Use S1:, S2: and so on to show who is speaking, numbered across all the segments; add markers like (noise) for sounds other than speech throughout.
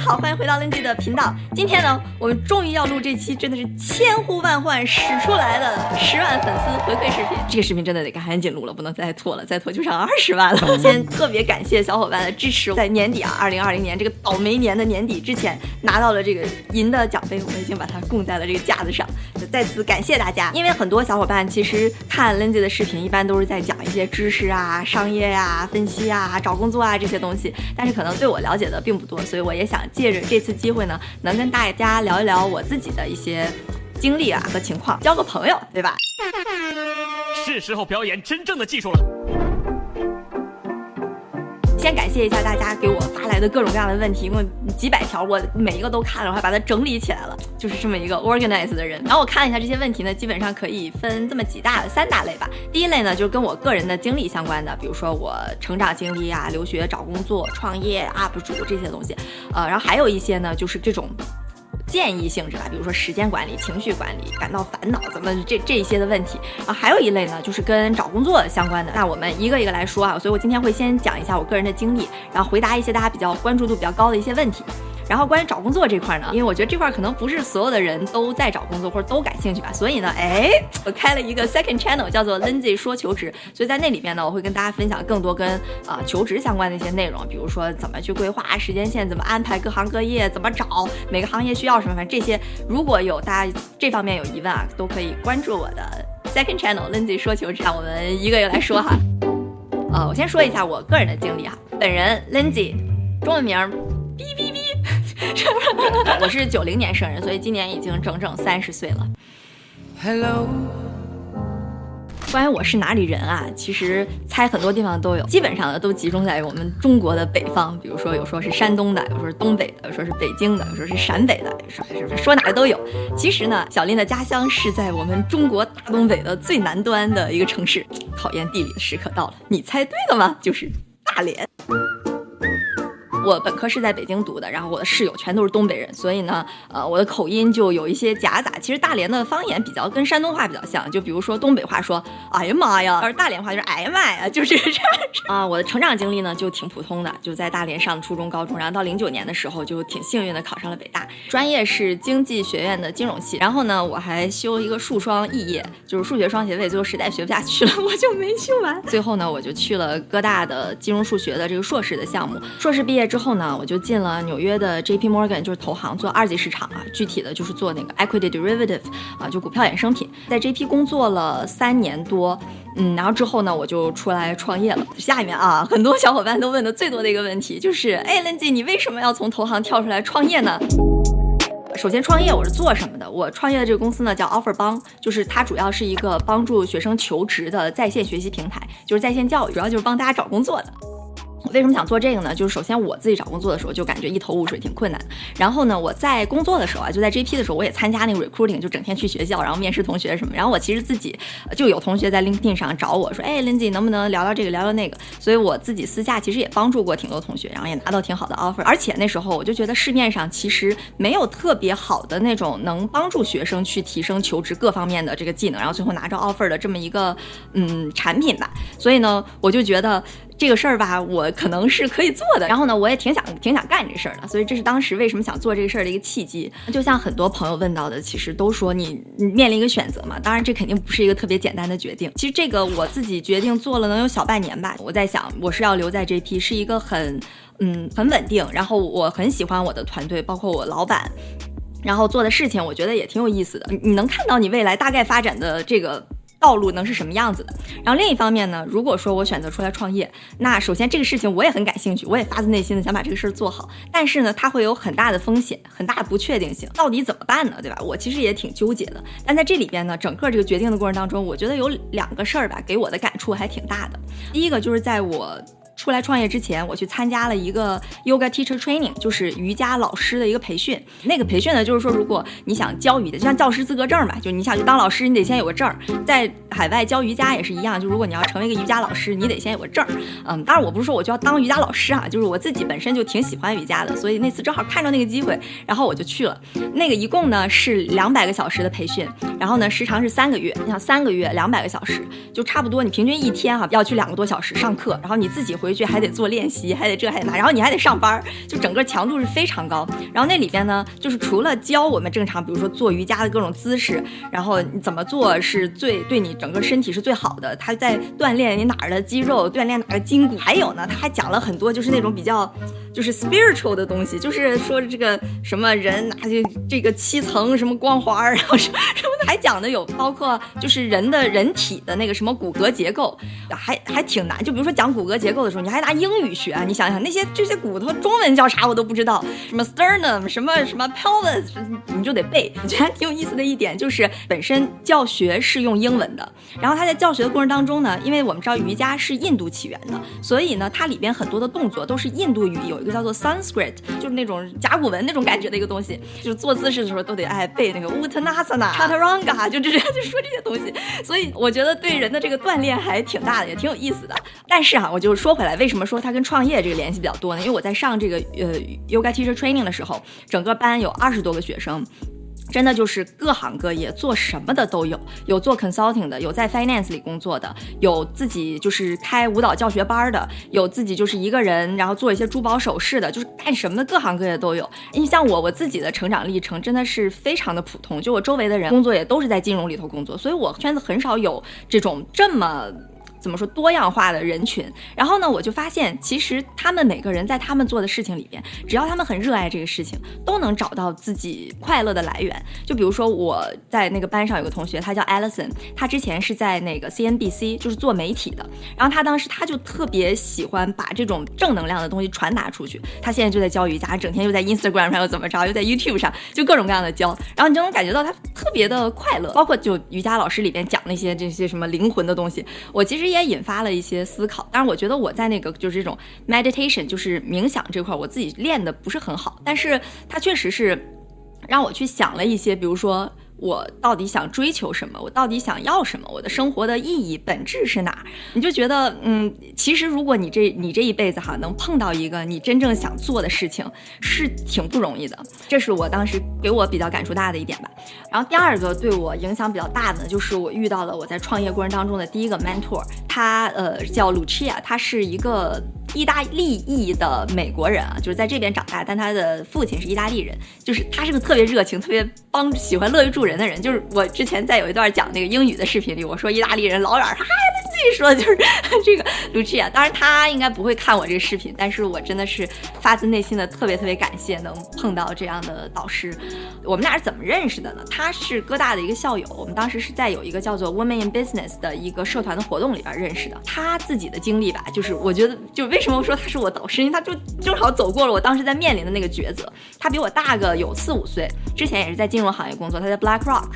S1: 好，欢迎回到 Lindsay 的频道。今天呢，我们终于要录这期真的是千呼万唤使出来的十万粉丝回馈视频。这个视频真的得赶紧录了，不能再拖了，再拖就上二十万了。先特别感谢小伙伴的支持，在年底啊，二零二零年这个倒霉年的年底之前拿到了这个银的奖杯，我们已经把它供在了这个架子上，就再次感谢大家。因为很多小伙伴其实看 Lindsay 的视频，一般都是在讲一些知识啊、商业呀、分析啊、找工作啊这些东西，但是可能对我了解的并不多，所以我也想借着这次机会呢，能跟大家聊一聊我自己的一些经历啊和情况，交个朋友，对吧？
S2: 是时候表演真正的技术了。
S1: 先感谢一下大家给我发来的各种各样的问题，一共几百条，我每一个都看了，我还把它整理起来了，就是这么一个 organize 的人。然后我看了一下这些问题呢，基本上可以分这么几大三大类吧。第一类呢，就是跟我个人的经历相关的，比如说我成长经历啊、留学、找工作、创业、UP 主这些东西。呃，然后还有一些呢，就是这种。建议性质吧，比如说时间管理、情绪管理、感到烦恼怎么这这一些的问题啊，还有一类呢，就是跟找工作相关的。那我们一个一个来说啊，所以我今天会先讲一下我个人的经历，然后回答一些大家比较关注度比较高的一些问题。然后关于找工作这块呢，因为我觉得这块可能不是所有的人都在找工作或者都感兴趣吧，所以呢，哎，我开了一个 second channel，叫做 Lindsay 说求职。所以在那里面呢，我会跟大家分享更多跟啊求职相关的一些内容，比如说怎么去规划时间线，怎么安排各行各业，怎么找每个行业需要什么，反正这些如果有大家这方面有疑问啊，都可以关注我的 second channel Lindsay 说求职。那我们一个一个来说哈。(laughs) 呃，我先说一下我个人的经历哈，本人 Lindsay，中文名哔哔哔。(laughs) 我是九零年生人，所以今年已经整整三十岁了。Hello，关于我是哪里人啊？其实猜很多地方都有，基本上呢都集中在我们中国的北方。比如说有说是山东的，有说是东北的，有说是北京的，有说是陕北的，说是说哪个都有。其实呢，小林的家乡是在我们中国大东北的最南端的一个城市。考验地理的时刻到了，你猜对了吗？就是大连。我本科是在北京读的，然后我的室友全都是东北人，所以呢，呃，我的口音就有一些夹杂。其实大连的方言比较跟山东话比较像，就比如说东北话说“哎呀妈呀”，而大连话就是“哎呀妈呀”，就是这样。(laughs) 啊，我的成长经历呢就挺普通的，就在大连上初中、高中，然后到零九年的时候就挺幸运的考上了北大，专业是经济学院的金融系。然后呢，我还修一个数双肄业，就是数学双学位，最后实在学不下去了，(laughs) 我就没修完。最后呢，我就去了哥大的金融数学的这个硕士的项目，硕士毕业之后呢，我就进了纽约的 J P Morgan，就是投行做二级市场啊，具体的就是做那个 equity derivative 啊，就股票衍生品。在 J P 工作了三年多，嗯，然后之后呢，我就出来创业了。下面啊，很多小伙伴都问的最多的一个问题就是，哎，Lindsay，你为什么要从投行跳出来创业呢？首先，创业我是做什么的？我创业的这个公司呢叫 Offer 帮，就是它主要是一个帮助学生求职的在线学习平台，就是在线教育，主要就是帮大家找工作的。为什么想做这个呢？就是首先我自己找工作的时候就感觉一头雾水，挺困难。然后呢，我在工作的时候啊，就在 JP 的时候，我也参加那个 recruiting，就整天去学校，然后面试同学什么。然后我其实自己就有同学在 LinkedIn 上找我说，哎，Lindsay 能不能聊聊这个，聊聊那个？所以我自己私下其实也帮助过挺多同学，然后也拿到挺好的 offer。而且那时候我就觉得市面上其实没有特别好的那种能帮助学生去提升求职各方面的这个技能，然后最后拿着 offer 的这么一个嗯产品吧。所以呢，我就觉得。这个事儿吧，我可能是可以做的。然后呢，我也挺想挺想干这事儿的，所以这是当时为什么想做这个事儿的一个契机。就像很多朋友问到的，其实都说你面临一个选择嘛。当然，这肯定不是一个特别简单的决定。其实这个我自己决定做了能有小半年吧。我在想，我是要留在 JP，是一个很嗯很稳定，然后我很喜欢我的团队，包括我老板，然后做的事情，我觉得也挺有意思的。你能看到你未来大概发展的这个。道路能是什么样子的？然后另一方面呢，如果说我选择出来创业，那首先这个事情我也很感兴趣，我也发自内心的想把这个事儿做好。但是呢，它会有很大的风险，很大的不确定性，到底怎么办呢？对吧？我其实也挺纠结的。但在这里边呢，整个这个决定的过程当中，我觉得有两个事儿吧，给我的感触还挺大的。第一个就是在我。出来创业之前，我去参加了一个 yoga teacher training，就是瑜伽老师的一个培训。那个培训呢，就是说，如果你想教瑜伽，就像教师资格证吧，就你想去当老师，你得先有个证儿。在海外教瑜伽也是一样，就如果你要成为一个瑜伽老师，你得先有个证儿。嗯，当然我不是说我就要当瑜伽老师啊，就是我自己本身就挺喜欢瑜伽的，所以那次正好看着那个机会，然后我就去了。那个一共呢是两百个小时的培训，然后呢时长是三个月。你想三个月两百个小时，就差不多你平均一天哈要去两个多小时上课，然后你自己回。回去还得做练习，还得这还得那，然后你还得上班，就整个强度是非常高。然后那里边呢，就是除了教我们正常，比如说做瑜伽的各种姿势，然后你怎么做是最对你整个身体是最好的，他在锻炼你哪儿的肌肉，锻炼哪个筋骨。还有呢，他还讲了很多就是那种比较就是 spiritual 的东西，就是说这个什么人拿就这个七层什么光环，然后什么什么，还讲的有包括就是人的人体的那个什么骨骼结构，还还挺难。就比如说讲骨骼结构的时候，你还拿英语学，你想想那些这些骨头中文叫啥我都不知道，什么 sternum 什么什么 pelvis，你就得背。我 (laughs) 觉得还挺有意思的一点就是本身教学是用英文的，然后他在教学的过程当中呢，因为我们知道瑜伽是印度起源的，所以呢它里边很多的动作都是印度语，有一个叫做 Sanskrit，就是那种甲骨文那种感觉的一个东西，就是做姿势的时候都得爱背那个 Uttanasana、尴尬，就就这 (laughs) 就说这些东西。所以我觉得对人的这个锻炼还挺大的，也挺有意思的。但是啊，我就说回来，为什么说它跟创业这个联系比较多呢？因为我在上这个呃 Yoga Teacher Training 的时候，整个班有二十多个学生。真的就是各行各业做什么的都有，有做 consulting 的，有在 finance 里工作的，有自己就是开舞蹈教学班的，有自己就是一个人然后做一些珠宝首饰的，就是干什么的各行各业都有。你像我，我自己的成长历程真的是非常的普通，就我周围的人工作也都是在金融里头工作，所以我圈子很少有这种这么。怎么说多样化的人群？然后呢，我就发现，其实他们每个人在他们做的事情里边，只要他们很热爱这个事情，都能找到自己快乐的来源。就比如说我在那个班上有个同学，他叫 Alison，他之前是在那个 CNBC，就是做媒体的。然后他当时他就特别喜欢把这种正能量的东西传达出去。他现在就在教瑜伽，整天又在 Instagram 上又怎么着，又在 YouTube 上，就各种各样的教。然后你就能感觉到他特别的快乐。包括就瑜伽老师里边讲那些这些什么灵魂的东西，我其实。也引发了一些思考，但是我觉得我在那个就是这种 meditation，就是冥想这块，我自己练的不是很好，但是它确实是让我去想了一些，比如说。我到底想追求什么？我到底想要什么？我的生活的意义本质是哪儿？你就觉得，嗯，其实如果你这你这一辈子哈能碰到一个你真正想做的事情，是挺不容易的。这是我当时给我比较感触大的一点吧。然后第二个对我影响比较大的，就是我遇到了我在创业过程当中的第一个 mentor，他呃叫 Lucia，他是一个。意大利裔的美国人啊，就是在这边长大，但他的父亲是意大利人，就是他是个特别热情、特别帮、喜欢乐于助人的人。就是我之前在有一段讲那个英语的视频里，我说意大利人老远，嗨，他自己 (laughs) 说就是 (laughs) 这个 Lucia。当然他应该不会看我这个视频，但是我真的是发自内心的特别特别感谢能碰到这样的导师。我们俩是怎么认识的呢？他是哥大的一个校友，我们当时是在有一个叫做 Women in Business 的一个社团的活动里边认识的。他自己的经历吧，就是我觉得就。为什么说他是我导师？因为他就正好走过了我当时在面临的那个抉择。他比我大个有四五岁，之前也是在金融行业工作，他在 BlackRock。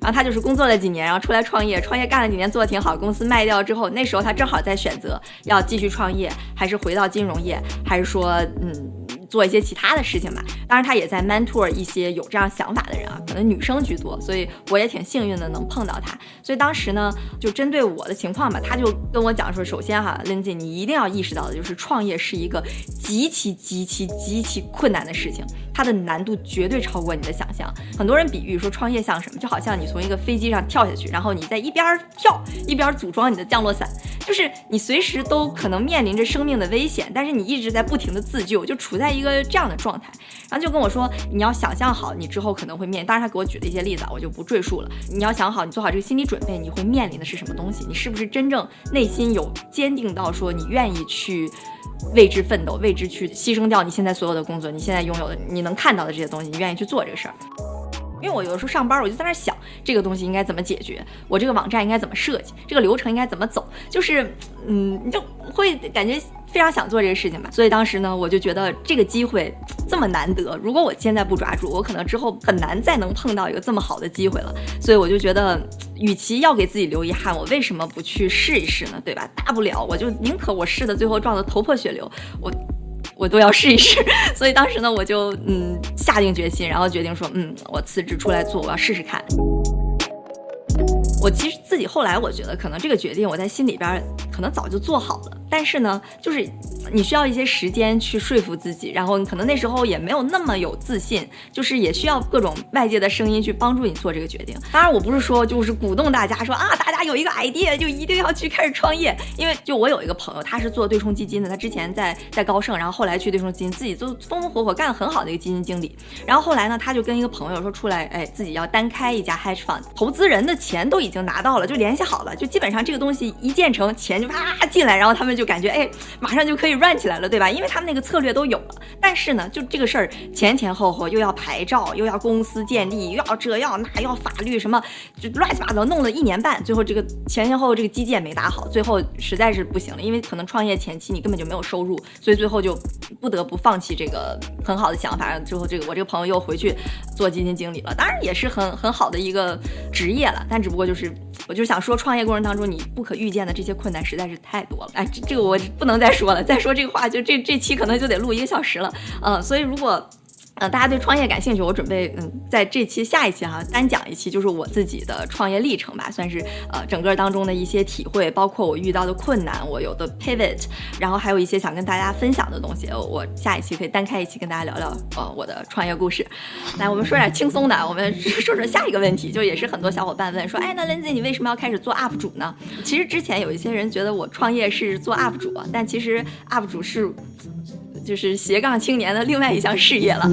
S1: 然后他就是工作了几年，然后出来创业，创业干了几年，做的挺好，公司卖掉之后，那时候他正好在选择要继续创业，还是回到金融业，还是说嗯。做一些其他的事情吧，当然他也在 mentor 一些有这样想法的人啊，可能女生居多，所以我也挺幸运的能碰到他。所以当时呢，就针对我的情况吧，他就跟我讲说，首先哈，Lindsay，你一定要意识到的就是创业是一个极其极其极其困难的事情，它的难度绝对超过你的想象。很多人比喻说创业像什么，就好像你从一个飞机上跳下去，然后你在一边跳一边组装你的降落伞，就是你随时都可能面临着生命的危险，但是你一直在不停的自救，就处在。一个这样的状态，然后就跟我说，你要想象好你之后可能会面，当然他给我举了一些例子啊，我就不赘述了。你要想好，你做好这个心理准备，你会面临的是什么东西？你是不是真正内心有坚定到说你愿意去为之奋斗，为之去牺牲掉你现在所有的工作，你现在拥有的你能看到的这些东西，你愿意去做这个事儿？因为我有的时候上班，我就在那想这个东西应该怎么解决，我这个网站应该怎么设计，这个流程应该怎么走，就是，嗯，你就会感觉非常想做这个事情吧。所以当时呢，我就觉得这个机会这么难得，如果我现在不抓住，我可能之后很难再能碰到一个这么好的机会了。所以我就觉得，与其要给自己留遗憾，我为什么不去试一试呢？对吧？大不了我就宁可我试的最后撞得头破血流，我。我都要试一试，(laughs) 所以当时呢，我就嗯下定决心，然后决定说，嗯，我辞职出来做，我要试试看。我其实自己后来我觉得，可能这个决定我在心里边可能早就做好了。但是呢，就是你需要一些时间去说服自己，然后你可能那时候也没有那么有自信，就是也需要各种外界的声音去帮助你做这个决定。当然，我不是说就是鼓动大家说啊，大家有一个 idea 就一定要去开始创业，因为就我有一个朋友，他是做对冲基金的，他之前在在高盛，然后后来去对冲基金，自己都风风火火干很好的一个基金经理。然后后来呢，他就跟一个朋友说出来，哎，自己要单开一家 hedge fund，投资人的钱都已经拿到了，就联系好了，就基本上这个东西一建成，钱就啪进来，然后他们就感觉哎，马上就可以 run 起来了，对吧？因为他们那个策略都有了。但是呢，就这个事儿前前后后又要牌照，又要公司建立，又要这要那，要法律什么，就乱七八糟弄了一年半，最后这个前前后后这个基建没打好，最后实在是不行了，因为可能创业前期你根本就没有收入，所以最后就不得不放弃这个很好的想法。最后这个我这个朋友又回去做基金经理了，当然也是很很好的一个职业了，但只不过就是我就想说，创业过程当中你不可预见的这些困难实在是太多了。哎，这这个我不能再说了，再说这个话就这这期可能就得录一个小时了。嗯，所以如果。呃，大家对创业感兴趣，我准备嗯，在这期下一期哈，单讲一期，就是我自己的创业历程吧，算是呃整个当中的一些体会，包括我遇到的困难，我有的 pivot，然后还有一些想跟大家分享的东西，我下一期可以单开一期跟大家聊聊呃我的创业故事。来，我们说点轻松的，我们说说下一个问题，就也是很多小伙伴问说，哎，那 Lindsay 你为什么要开始做 UP 主呢？其实之前有一些人觉得我创业是做 UP 主，但其实 UP 主是。就是斜杠青年的另外一项事业了。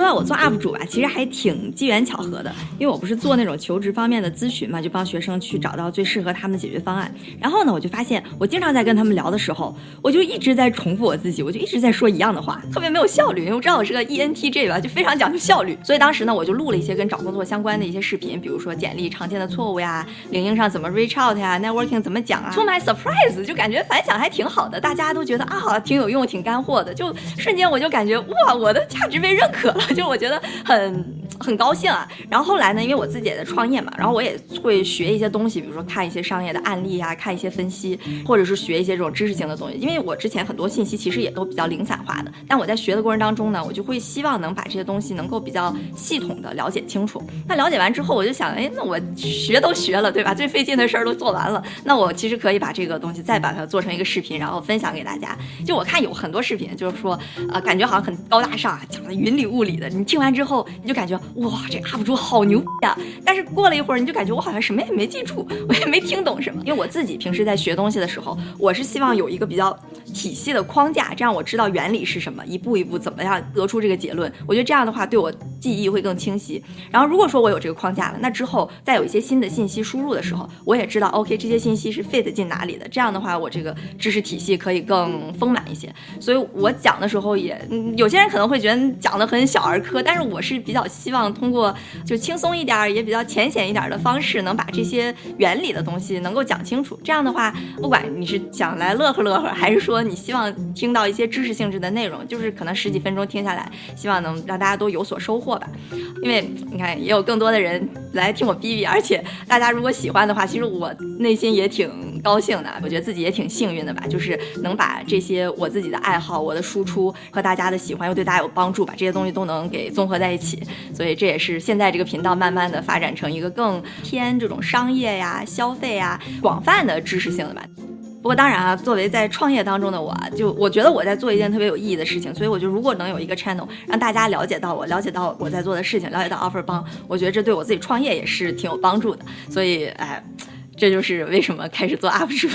S1: 说到我做 UP 主吧，其实还挺机缘巧合的，因为我不是做那种求职方面的咨询嘛，就帮学生去找到最适合他们的解决方案。然后呢，我就发现我经常在跟他们聊的时候，我就一直在重复我自己，我就一直在说一样的话，特别没有效率。因为我知道我是个 ENTJ 吧，就非常讲究效率。所以当时呢，我就录了一些跟找工作相关的一些视频，比如说简历常见的错误呀，领英上怎么 reach out 呀，networking 怎么讲啊。To my surprise，就感觉反响还挺好的，大家都觉得啊，挺有用，挺干货的，就瞬间我就感觉哇，我的价值被认可了。就我觉得很很高兴啊，然后后来呢，因为我自己也在创业嘛，然后我也会学一些东西，比如说看一些商业的案例啊，看一些分析，或者是学一些这种知识性的东西。因为我之前很多信息其实也都比较零散化的，但我在学的过程当中呢，我就会希望能把这些东西能够比较系统的了解清楚。那了解完之后，我就想，哎，那我学都学了，对吧？最费劲的事儿都做完了，那我其实可以把这个东西再把它做成一个视频，然后分享给大家。就我看有很多视频，就是说，呃，感觉好像很高大上啊，讲的云里雾里的，你听完之后，你就感觉哇，这 UP 主好牛呀！但是过了一会儿，你就感觉我好像什么也没记住，我也没听懂什么。因为我自己平时在学东西的时候，我是希望有一个比较体系的框架，这样我知道原理是什么，一步一步怎么样得出这个结论。我觉得这样的话对我记忆会更清晰。然后如果说我有这个框架了，那之后再有一些新的信息输入的时候，我也知道 OK 这些信息是 fit 进哪里的。这样的话，我这个知识体系可以更丰满一些。所以我讲的时候也，有些人可能会觉得讲的很小儿科，但是我是比较希望通过就轻松一点，也比较浅显一点的方式，能把这些原理的东西能够讲清楚。这样的话，不管你是想来乐呵乐呵，还是说你希望听到一些知识性质的内容，就是可能十几分钟听下来，希望能让大家都有所收获吧。因为你看，也有更多的人来听我逼逼，而且大家如果喜欢的话，其实我内心也挺高兴的。我觉得自己也挺幸运的吧，就是能把这些我自己的爱好、我的输出和大家的喜欢又对大家有帮助，把这些东西都能给综合在一起。所以这也是现在这个频道慢慢的发展成一个更偏这种商业呀、消费呀、广泛的知识性的吧。不过当然啊，作为在创业当中的我，就我觉得我在做一件特别有意义的事情，所以我就如果能有一个 channel 让大家了解到我，了解到我在做的事情，了解到 offer 帮，我觉得这对我自己创业也是挺有帮助的。所以哎，这就是为什么开始做 UP 主。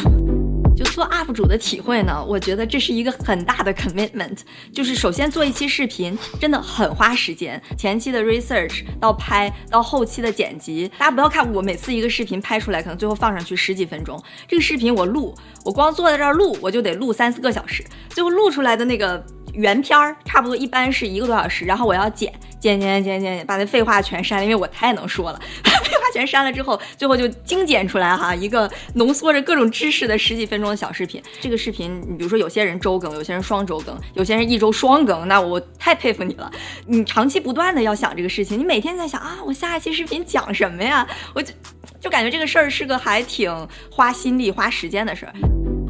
S1: 就做 UP 主的体会呢，我觉得这是一个很大的 commitment。就是首先做一期视频真的很花时间，前期的 research 到拍到后期的剪辑，大家不要看我每次一个视频拍出来，可能最后放上去十几分钟，这个视频我录，我光坐在这儿录，我就得录三四个小时，最后录出来的那个原片儿差不多一般是一个多小时，然后我要剪剪剪剪剪，把那废话全删了，因为我太能说了。(laughs) 废话全删了之后，最后就精简出来哈，一个浓缩着各种知识的十几分钟的小视频。这个视频，你比如说有些人周更，有些人双周更，有些人一周双更，那我太佩服你了。你长期不断的要想这个事情，你每天在想啊，我下一期视频讲什么呀？我就就感觉这个事儿是个还挺花心力、花时间的事儿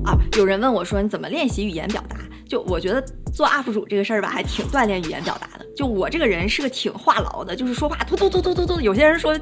S1: 啊。有人问我说，你怎么练习语言表达？就我觉得做 UP 主这个事儿吧，还挺锻炼语言表达的。就我这个人是个挺话痨的，就是说话突突突突突突。有些人说，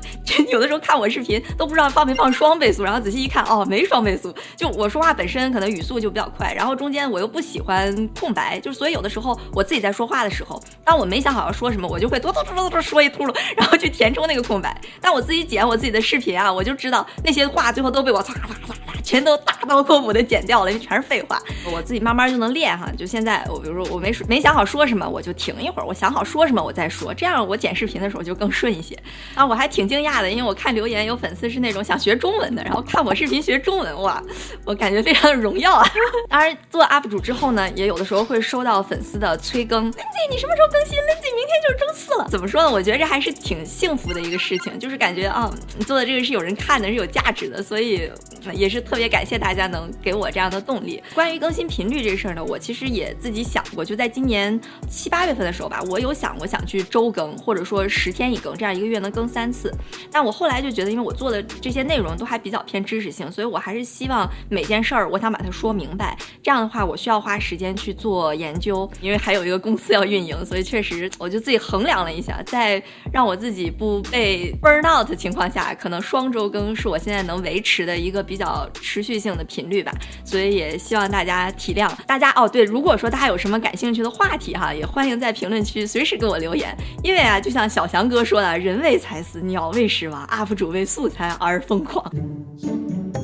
S1: 有的时候看我视频都不知道放没放双倍速，然后仔细一看，哦，没双倍速。就我说话本身可能语速就比较快，然后中间我又不喜欢空白，就所以有的时候我自己在说话的时候，当我没想好要说什么，我就会突突突突突说一秃噜，然后去填充那个空白。但我自己剪我自己的视频啊，我就知道那些话最后都被我唰唰唰唰全都大刀阔斧的剪掉了，因为全是废话。我自己慢慢就能练哈。就现在，我比如说我没没想好说什么，我就停一会儿，我想好说什么我再说，这样我剪视频的时候就更顺一些。啊，我还挺惊讶的，因为我看留言有粉丝是那种想学中文的，然后看我视频学中文，哇，我感觉非常的荣耀啊。(laughs) 当然，做 UP 主之后呢，也有的时候会收到粉丝的催更，Lindsay 你什么时候更新？Lindsay 明天就是周四了。怎么说呢？我觉得这还是挺幸福的一个事情，就是感觉啊，你做的这个是有人看的，是有价值的，所以也是特特别感谢大家能给我这样的动力。关于更新频率这事儿呢，我其实也自己想过，就在今年七八月份的时候吧，我有想过想去周更，或者说十天一更，这样一个月能更三次。但我后来就觉得，因为我做的这些内容都还比较偏知识性，所以我还是希望每件事儿我想把它说明白。这样的话，我需要花时间去做研究，因为还有一个公司要运营，所以确实我就自己衡量了一下，在让我自己不被 burn out 的情况下，可能双周更是我现在能维持的一个比较持续性的频率吧。所以也希望大家体谅。大家哦，对，如果说大家有什么感兴趣的话题哈，也欢迎在评论区随时给我留言。因为啊，就像小翔哥说的，人为财死，鸟为食亡，UP 主为素材而疯狂。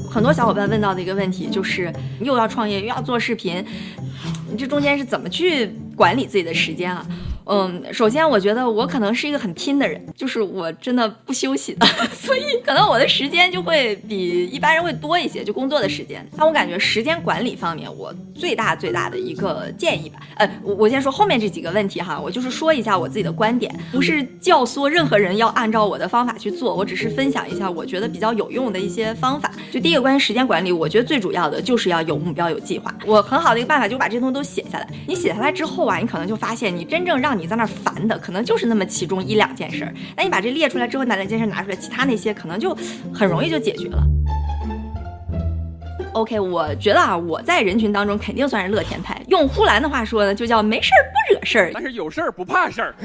S1: 很多小伙伴问到的一个问题就是，又要创业又要做视频，你这中间是怎么去管理自己的时间啊？嗯，首先我觉得我可能是一个很拼的人，就是我真的不休息的，(laughs) 所以可能我的时间就会比一般人会多一些，就工作的时间。但我感觉时间管理方面，我最大最大的一个建议吧，呃，我我先说后面这几个问题哈，我就是说一下我自己的观点，不是教唆任何人要按照我的方法去做，我只是分享一下我觉得比较有用的一些方法。就第一个关于时间管理，我觉得最主要的就是要有目标、有计划。我很好的一个办法就把这些东西都写下来。你写下来之后啊，你可能就发现你真正让你在那儿烦的，可能就是那么其中一两件事儿。那你把这列出来之后，哪两件事拿出来，其他那些可能就很容易就解决了。OK，我觉得啊，我在人群当中肯定算是乐天派。用呼兰的话说呢，就叫没事儿不惹事儿，
S2: 但是有事儿不怕事儿。(laughs)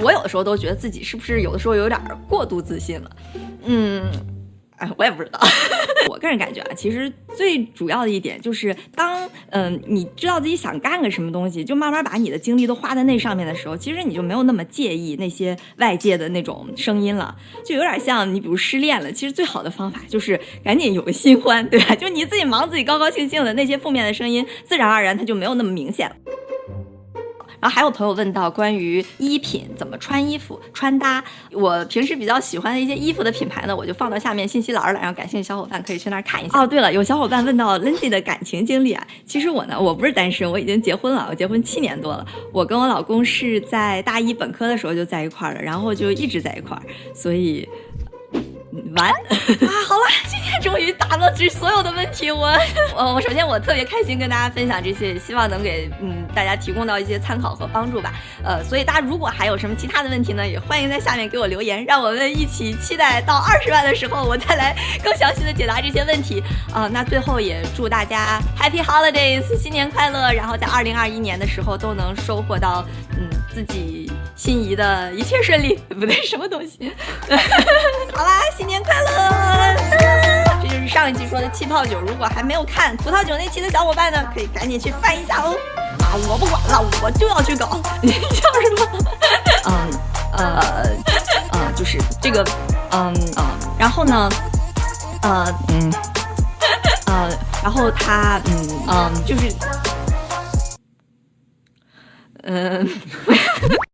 S1: 我有的时候都觉得自己是不是有的时候有点过度自信了，嗯。哎，我也不知道。(laughs) 我个人感觉啊，其实最主要的一点就是，当嗯你知道自己想干个什么东西，就慢慢把你的精力都花在那上面的时候，其实你就没有那么介意那些外界的那种声音了。就有点像你比如失恋了，其实最好的方法就是赶紧有个新欢，对吧？就你自己忙自己高高兴兴的，那些负面的声音自然而然它就没有那么明显了。然后还有朋友问到关于衣品怎么穿衣服穿搭，我平时比较喜欢的一些衣服的品牌呢，我就放到下面信息栏了，然后感兴趣小伙伴可以去那儿看一下。哦，对了，有小伙伴问到 Lindsay 的感情经历啊，其实我呢，我不是单身，我已经结婚了，我结婚七年多了，我跟我老公是在大一本科的时候就在一块儿了，然后就一直在一块儿，所以。完啊！好了，今天终于答了这所有的问题。我，我，(laughs) 我首先我特别开心跟大家分享这些，希望能给嗯大家提供到一些参考和帮助吧。呃，所以大家如果还有什么其他的问题呢，也欢迎在下面给我留言，让我们一起期待到二十万的时候，我再来更详细的解答这些问题。啊，那最后也祝大家 Happy Holidays，新年快乐！然后在二零二一年的时候都能收获到嗯自己心仪的一切顺利。(laughs) 不对，什么东西？(laughs) 好啦，新年快乐！这就是上一期说的气泡酒。如果还没有看葡萄酒那期的小伙伴呢，可以赶紧去翻一下哦。啊，我不管了，我就要去搞。(laughs) 你笑什么？(laughs) 嗯，呃，呃，就是这个，嗯嗯，然后呢，呃，嗯，呃，然后他，嗯嗯，就是，嗯。(laughs)